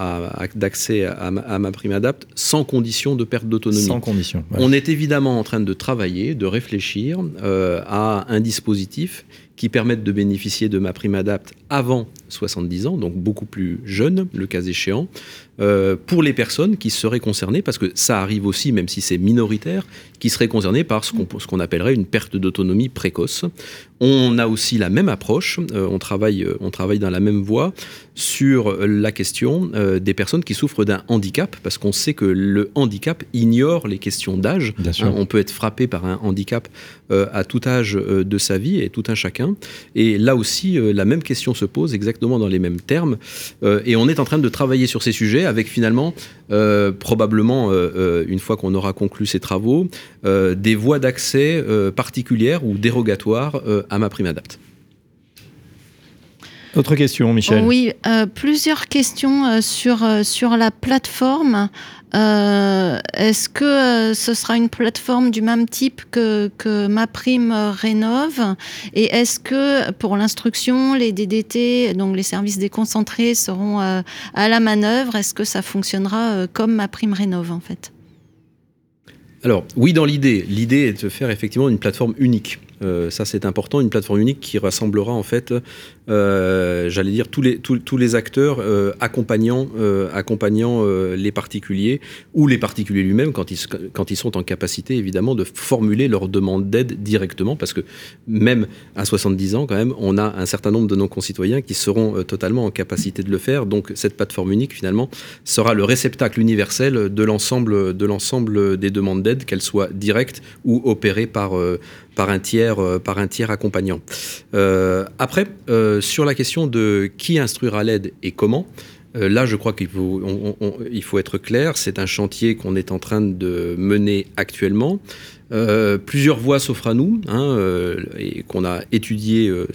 C: d'accès à, ma prime adapt sans condition de perte d'autonomie.
B: Sans condition.
C: On est évidemment en train de travailler, de réfléchir à un dispositif qui permettent de bénéficier de ma prime adapt avant 70 ans, donc beaucoup plus jeune, le cas échéant, euh, pour les personnes qui seraient concernées, parce que ça arrive aussi, même si c'est minoritaire, qui seraient concernées par ce qu'on appellerait une perte d'autonomie précoce. On a aussi la même approche, euh, on, travaille, euh, on travaille dans la même voie sur la question des personnes qui souffrent d'un handicap, parce qu'on sait que le handicap ignore les questions d'âge. Hein, on peut être frappé par un handicap à tout âge de sa vie et tout un chacun. Et là aussi, la même question se pose exactement dans les mêmes termes. et on est en train de travailler sur ces sujets avec finalement, euh, probablement, euh, euh, une fois qu'on aura conclu ces travaux, des voies d'accès particulières ou dérogatoires à ma prime adapt.
B: Autre question, Michel.
E: Oui, plusieurs questions sur, sur la plateforme. Euh, est-ce que euh, ce sera une plateforme du même type que, que ma prime rénove? Et est-ce que pour l'instruction, les DDT, donc les services déconcentrés, seront euh, à la manœuvre? Est-ce que ça fonctionnera comme ma prime rénove en fait?
C: Alors oui, dans l'idée, l'idée est de faire effectivement une plateforme unique. Euh, ça, c'est important, une plateforme unique qui rassemblera en fait, euh, j'allais dire, tous les, tous, les acteurs euh, accompagnant, accompagnant les particuliers ou les particuliers lui-même quand ils, quand ils sont en capacité, évidemment, de formuler leur demande d'aide directement, parce que même à 70 ans, quand même, on a un certain nombre de nos concitoyens qui seront totalement en capacité de le faire. Donc, cette plateforme unique, finalement, sera le réceptacle universel de l'ensemble, de l'ensemble des demandes d'aide, qu'elles soient directes ou opérées par par un tiers, euh, par un tiers accompagnant. Euh, après, euh, sur la question de qui instruira l'aide et comment, là, je crois qu'il faut, il faut être clair. C'est un chantier qu'on est en train de mener actuellement. Euh, plusieurs voies s'offrent à nous hein, euh, et qu'on a étudiées euh,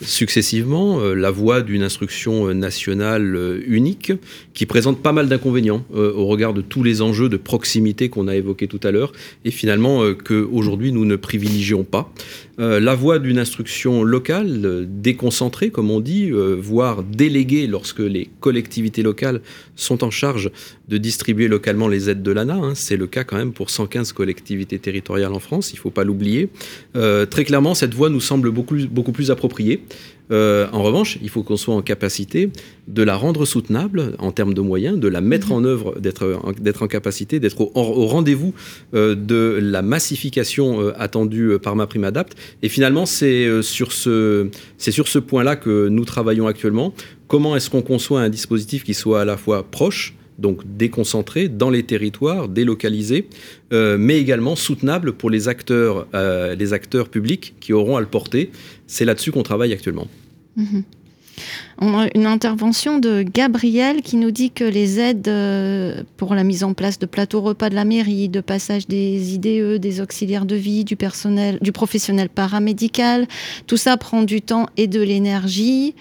C: successivement. la voie d'une instruction nationale unique qui présente pas mal d'inconvénients au regard de tous les enjeux de proximité qu'on a évoqués tout à l'heure et finalement qu'aujourd'hui nous ne privilégions pas. la voie d'une instruction locale déconcentrée, comme on dit, voire déléguée lorsque les collectivités locales sont en charge de distribuer localement les aides de l'ANA. Hein. C'est le cas quand même pour 115 collectivités territoriales en France, il ne faut pas l'oublier. Euh, très clairement, cette voie nous semble beaucoup, beaucoup plus appropriée. Euh, en revanche, il faut qu'on soit en capacité de la rendre soutenable en termes de moyens, de la mettre mhm. en œuvre, d'être en, capacité, d'être au, rendez-vous euh, de la massification attendue par ma prime adapt. Et finalement, c'est sur ce, sur ce point-là que nous travaillons actuellement. Comment est-ce qu'on conçoit un dispositif qui soit à la fois proche, donc déconcentré dans les territoires, délocalisé, mais également soutenable pour les acteurs, les acteurs publics qui auront à le porter? C'est là-dessus qu'on travaille actuellement.
E: Mhm. On a une intervention de Gabriel qui nous dit que les aides euh, pour la mise en place de plateaux repas de la mairie, de passage des IDE, des auxiliaires de vie, du personnel, du professionnel paramédical, tout ça prend du temps et de l'énergie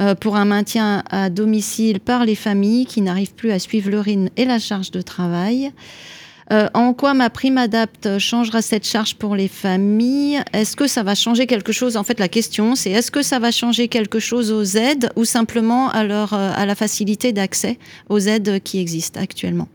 E: euh, pour un maintien à domicile par les familles qui n'arrivent plus à suivre le rythme et la charge de travail. Euh, en quoi ma prime adapte changera cette charge pour les familles? Est-ce que ça va changer quelque chose? En fait, la question, c'est est-ce que ça va changer quelque chose aux aides ou simplement à, euh, à la facilité d'accès aux aides qui existent actuellement?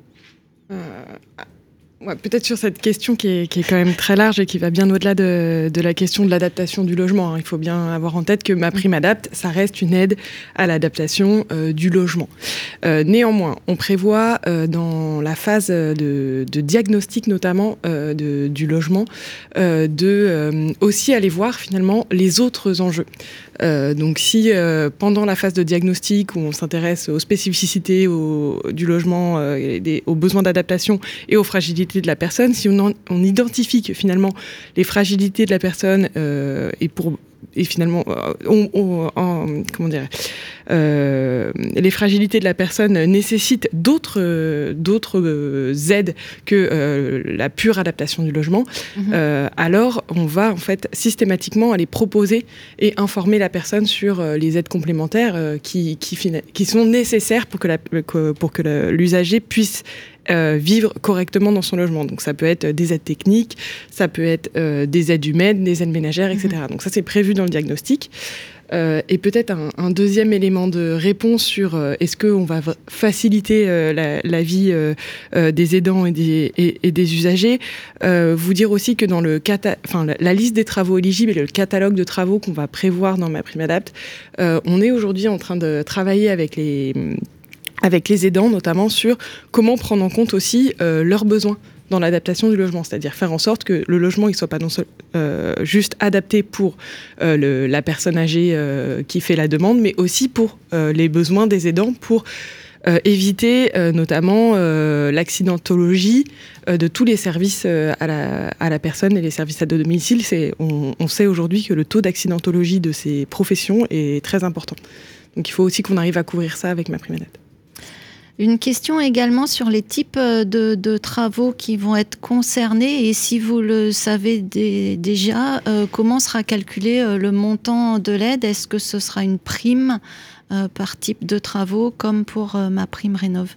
D: Peut-être sur cette question qui est, quand même très large et qui va bien au-delà de, la question de l'adaptation du logement. Hein. Il faut bien avoir en tête que ma prime adapte, ça reste une aide à l'adaptation euh, du logement. Euh, néanmoins, on prévoit euh, dans la phase de, diagnostic notamment du logement de aussi aller voir finalement les autres enjeux. Donc si pendant la phase de diagnostic où on s'intéresse aux spécificités du logement, aux besoins d'adaptation et aux fragilités de la personne, si on, identifie finalement les fragilités de la personne euh, et pour et finalement, euh, on, comment dire, euh, les fragilités de la personne nécessitent d'autres d'autres aides que la pure adaptation du logement. Mhm. alors, on va en fait systématiquement aller proposer et informer la personne sur les aides complémentaires qui, qui, qui, sont nécessaires pour que la, pour que l'usager puisse euh, vivre correctement dans son logement. Donc ça peut être des aides techniques, ça peut être euh, des aides humaines, des aides ménagères, etc. Mhm. Donc ça c'est prévu dans le diagnostic. Euh, et peut-être un, deuxième élément de réponse sur est-ce qu'on va faciliter la, vie des aidants et des, et, des usagers. vous dire aussi que dans le enfin, la, liste des travaux éligibles et le catalogue de travaux qu'on va prévoir dans ma prime adapt, on est aujourd'hui en train de travailler avec les avec les aidants notamment sur comment prendre en compte aussi euh, leurs besoins dans l'adaptation du logement, c'est-à-dire faire en sorte que le logement il soit pas non seul, euh, juste adapté pour euh, la personne âgée qui fait la demande, mais aussi pour les besoins des aidants pour éviter notamment l'accidentologie de tous les services à la, personne et les services à domicile. On, sait aujourd'hui que le taux d'accidentologie de ces professions est très important. Donc il faut aussi qu'on arrive à couvrir ça avec ma prime
E: une question également sur les types euh, de, travaux qui vont être concernés et si vous le savez déjà, euh, comment sera calculé euh, le montant de l'aide? Est-ce que ce sera une prime par type de travaux comme pour ma prime rénov?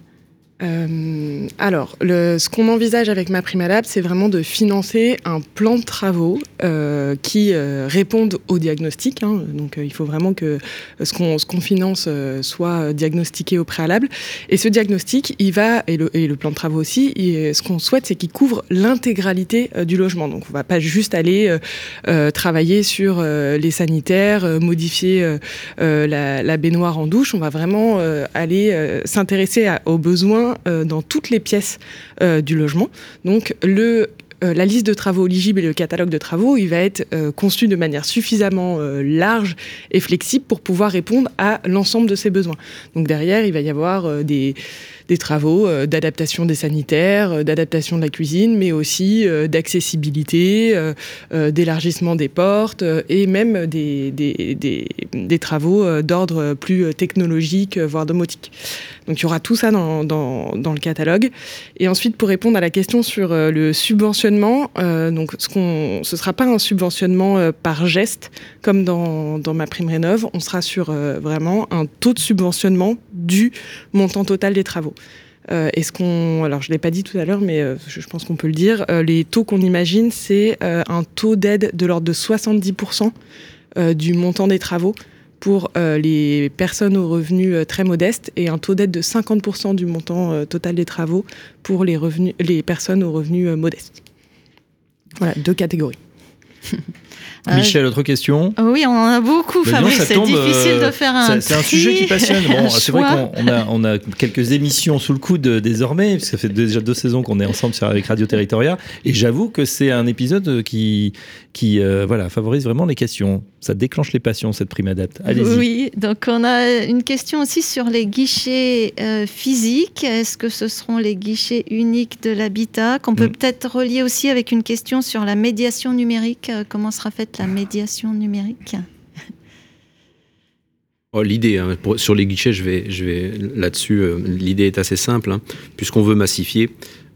D: Euh, alors, le, ce qu'on envisage avec ma prime c'est vraiment de financer un plan de travaux euh, qui euh, répondent au diagnostic. Hein. donc, euh, il faut vraiment que ce qu'on qu'on finance euh, soit diagnostiqué au préalable. Et ce diagnostic, il va et le, et le plan de travaux aussi. ce qu'on souhaite, c'est qu'il couvre l'intégralité du logement. Donc, on va pas juste aller travailler sur les sanitaires, modifier la, la, baignoire en douche. On va vraiment aller s'intéresser aux besoins euh, dans toutes les pièces euh, du logement. Donc le euh, la liste de travaux éligibles et le catalogue de travaux, il va être conçu de manière suffisamment large et flexible pour pouvoir répondre à l'ensemble de ces besoins. Donc derrière, il va y avoir des, des travaux euh, d'adaptation des sanitaires, euh, d'adaptation de la cuisine, mais aussi euh, d'accessibilité, d'élargissement des portes et même des, des, des, travaux d'ordre plus technologique, voire domotique. Donc il y aura tout ça dans, dans, dans, le catalogue. Et ensuite, pour répondre à la question sur le subventionnement, donc ce ne ce sera pas un subventionnement par geste comme dans, dans ma prime rénov, on sera sur vraiment un taux de subventionnement du montant total des travaux. Euh, Est-ce qu'on, alors je l'ai pas dit tout à l'heure, mais euh, je, pense qu'on peut le dire. Euh, les taux qu'on imagine, c'est euh, un taux d'aide de l'ordre de 70% du montant des travaux pour les personnes aux revenus très modestes et un taux d'aide de 50% du montant total des travaux pour les revenus, les personnes aux revenus modestes. Voilà, deux catégories.
B: Euh, Michel, autre question
E: Oui, on en a beaucoup, Fabrice. C'est difficile de faire un.
B: C'est un sujet qui passionne. Bon, c'est vrai qu'on a, on a quelques émissions sous le coude désormais, parce que ça fait déjà deux saisons qu'on est ensemble avec Radio Territoria. Et j'avoue que c'est un épisode qui, qui voilà, favorise vraiment les questions. Ça déclenche les passions, cette prime adapte. Allez-y.
E: Oui, donc on a une question aussi sur les guichets physiques. Est-ce que ce seront les guichets uniques de l'habitat qu'on peut mm. peut-être relier aussi avec une question sur la médiation numérique Comment sera faite la médiation numérique
C: oh, L'idée, hein, sur les guichets, je vais, je vais là-dessus, euh, l'idée est assez simple, hein. puisqu'on veut massifier.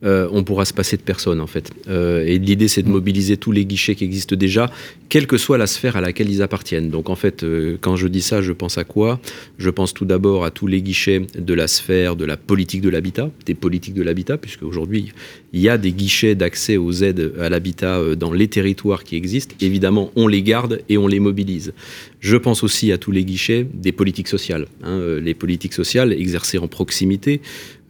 C: Euh, on pourra se passer de personne en fait. Euh, et l'idée c'est de mobiliser tous les guichets qui existent déjà, quelle que soit la sphère à laquelle ils appartiennent. Donc en fait, euh, quand je dis ça, je pense à quoi? Je pense tout d'abord à tous les guichets de la sphère de la politique de l'habitat, des politiques de l'habitat, puisque aujourd'hui il y a des guichets d'accès aux aides à l'habitat dans les territoires qui existent. Évidemment, on les garde et on les mobilise. Je pense aussi à tous les guichets des politiques sociales. Hein, les politiques sociales exercées en proximité,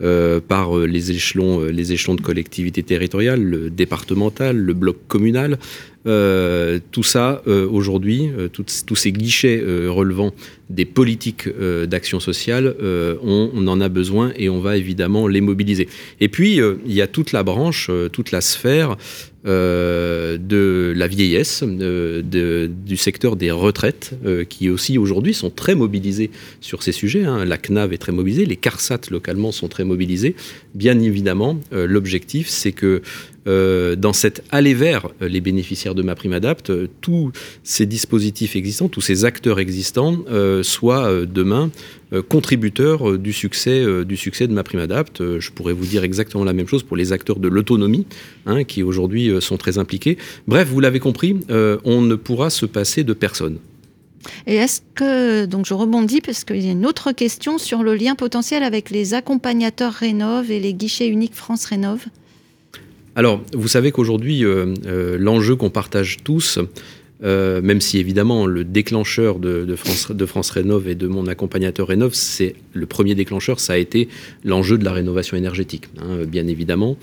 C: euh, par euh, les échelons, euh, les échelons de collectivité territoriale, le départemental, le bloc communal. Tout ça, aujourd'hui, tous ces guichets relevant des politiques d'action sociale, on, en a besoin et on va évidemment les mobiliser. Et puis, il y a toute la branche, toute la sphère euh, de la vieillesse, euh, du secteur des retraites, euh, qui aussi aujourd'hui sont très mobilisés sur ces sujets. Hein. La CNAV est très mobilisée, les CARSAT localement sont très mobilisés. Bien évidemment, l'objectif, c'est que dans cette aller vers les bénéficiaires de ma prime adapt, tous ces dispositifs existants, tous ces acteurs existants soient demain euh, contributeur euh, du succès, euh, du succès de ma prime adapt. Je pourrais vous dire exactement la même chose pour les acteurs de l'autonomie, hein, qui aujourd'hui sont très impliqués. Bref, vous l'avez compris, on ne pourra se passer de personne.
E: Et est-ce que, donc je rebondis parce qu'il y a une autre question sur le lien potentiel avec les accompagnateurs Rénov et les guichets uniques France Rénov?
C: Alors, vous savez qu'aujourd'hui, l'enjeu qu'on partage tous, euh, même si évidemment le déclencheur de, France, Rénov et de mon accompagnateur Rénov, c'est le premier déclencheur, ça a été l'enjeu de la rénovation énergétique, hein, bien évidemment.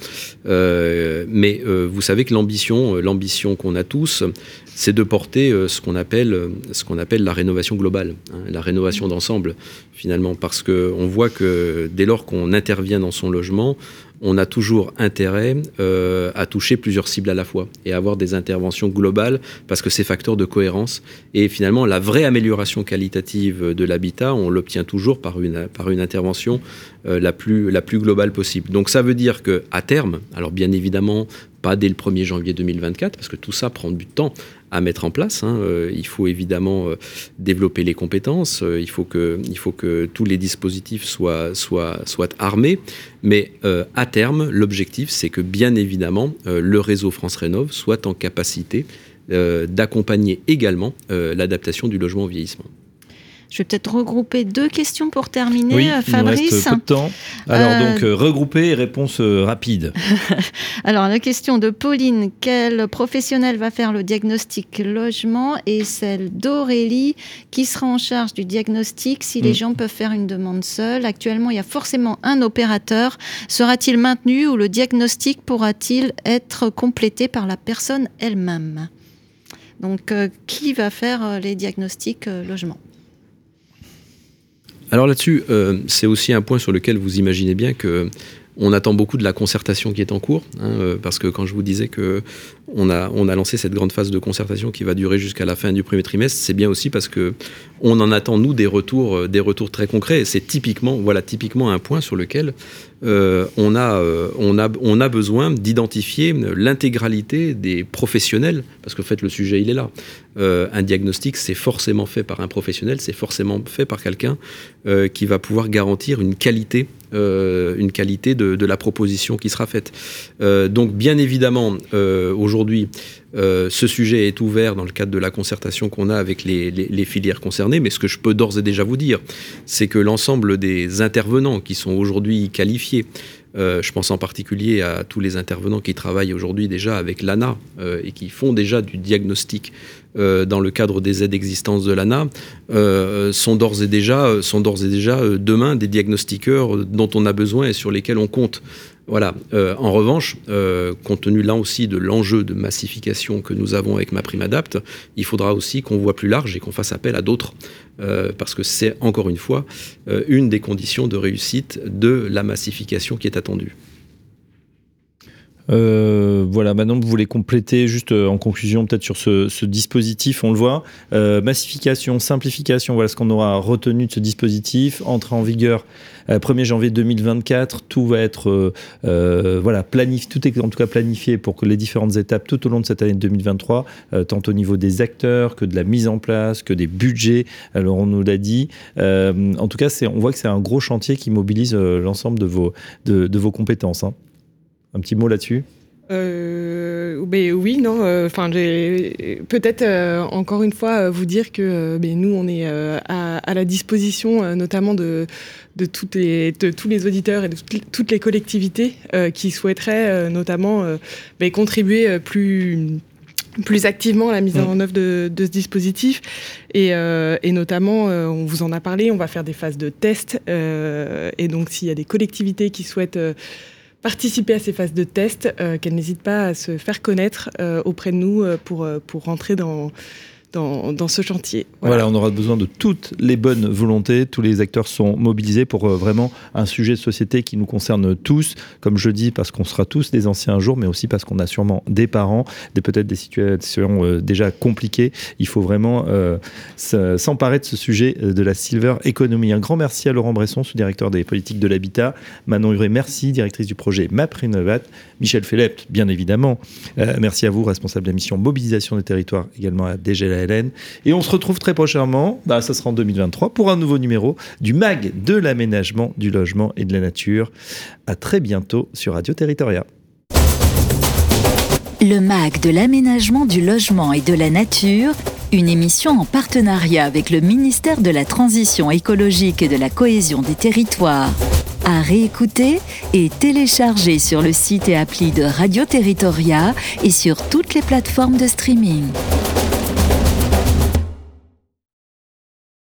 C: Euh, mais euh, vous savez que l'ambition, l'ambition qu'on a tous, c'est de porter ce qu'on appelle, la rénovation globale, hein, la rénovation d'ensemble finalement, parce qu'on voit que dès lors qu'on intervient dans son logement, on a toujours intérêt euh, à toucher plusieurs cibles à la fois et avoir des interventions globales parce que c'est facteur de cohérence. Et finalement, la vraie amélioration qualitative de l'habitat, on l'obtient toujours par une, par une intervention euh, la, plus, la plus globale possible. Donc ça veut dire que à terme, alors bien évidemment, pas dès le 1er janvier 2024, parce que tout ça prend du temps à mettre en place. Hein. Euh, il faut évidemment euh, développer les compétences, euh, il, faut que, tous les dispositifs soient armés, mais à terme, l'objectif, c'est que bien évidemment, le réseau France Rénov soit en capacité d'accompagner également l'adaptation du logement au vieillissement.
E: Je vais peut-être regrouper deux questions pour terminer, oui, Fabrice.
B: Il nous reste peu de temps. Alors, euh, donc, euh, regrouper et réponse euh, rapide.
E: Alors, la question de Pauline quel professionnel va faire le diagnostic logement Et celle d'Aurélie qui sera en charge du diagnostic si les mm. gens peuvent faire une demande seule? Actuellement, il y a forcément un opérateur. Sera-t-il maintenu ou le diagnostic pourra-t-il être complété par la personne elle-même? Donc, qui va faire les diagnostics logement?
C: Alors là-dessus, euh, c'est aussi un point sur lequel vous imaginez bien que on attend beaucoup de la concertation qui est en cours, hein, euh, parce que quand je vous disais que on a, lancé cette grande phase de concertation qui va durer jusqu'à la fin du premier trimestre, c'est bien aussi parce que on en attend nous des retours, euh, très concrets. C'est typiquement, un point sur lequel on, a, on, a, besoin d'identifier l'intégralité des professionnels, parce que en fait le sujet il est là. un diagnostic, c'est forcément fait par un professionnel, c'est forcément fait par quelqu'un qui va pouvoir garantir une qualité euh, une qualité de, la proposition qui sera faite. Euh, donc bien évidemment, euh, aujourd'hui, ce sujet est ouvert dans le cadre de la concertation qu'on a avec les, les, filières concernées, mais ce que je peux d'ores et déjà vous dire, c'est que l'ensemble des intervenants qui sont aujourd'hui qualifiés, je pense en particulier à tous les intervenants qui travaillent aujourd'hui déjà avec l'ANA et qui font déjà du diagnostic euh, dans le cadre des aides existences de l'ANA, euh, sont d'ores et déjà, sont d'ores et déjà euh, demain des diagnostiqueurs dont on a besoin et sur lesquels on compte. Voilà. Euh, en revanche, euh, compte tenu là aussi de l'enjeu de massification que nous avons avec ma prime adapte, il faudra aussi qu'on voit plus large et qu'on fasse appel à d'autres, euh, parce que c'est encore une fois une des conditions de réussite de la massification qui est attendue.
B: Euh, voilà, maintenant vous voulez compléter juste euh, en conclusion peut-être sur ce, dispositif, on le voit, euh, massification, simplification, voilà ce qu'on aura retenu de ce dispositif, entrée en vigueur 1er janvier 2024, tout va être voilà, planifié, tout est en tout cas planifié pour que les différentes étapes tout au long de cette année 2023, tant au niveau des acteurs que de la mise en place, que des budgets, alors on nous l'a dit. en tout cas, on voit que c'est un gros chantier qui mobilise l'ensemble de vos, de, vos compétences. Hein. Un petit mot là-dessus?
D: Euh, ben oui, non. Euh, enfin, peut-être euh, encore une fois vous dire que ben, nous, on est à, la disposition, notamment de, de, toutes les, de tous les auditeurs et de toutes les collectivités qui souhaiteraient notamment ben, contribuer plus plus activement à la mise en mm. œuvre de, ce dispositif. Et, et notamment, on vous en a parlé, on va faire des phases de test. et donc, s'il y a des collectivités qui souhaitent participer à ces phases de test, euh, qu'elle n'hésite pas à se faire connaître euh, auprès de nous euh, pour, pour rentrer dans, dans, ce chantier.
B: Voilà. on aura besoin de toutes les bonnes volontés. Tous les acteurs sont mobilisés pour euh, vraiment un sujet de société qui nous concerne tous. Comme je dis, parce qu'on sera tous des anciens un jour, mais aussi parce qu'on a sûrement des parents, des peut-être des situations euh, déjà compliquées. Il faut vraiment euh, s'emparer de ce sujet de la silver economy. Un grand merci à Laurent Bresson, sous-directeur des politiques de l'habitat. Manon Huré, merci, directrice du projet MapRénovat. Michel Phelept, bien évidemment. merci à vous, responsable de la mission mobilisation des territoires, également à DGLA et on se retrouve très prochainement, bah, ça sera en 2023, pour un nouveau numéro du MAG de l'aménagement, du logement et de la nature. À très bientôt sur Radio Territoria.
A: Le MAG de l'aménagement, du logement et de la nature, une émission en partenariat avec le ministère de la Transition écologique et de la cohésion des territoires. À réécouter et télécharger sur le site et appli de Radio Territoria et sur toutes les plateformes de streaming.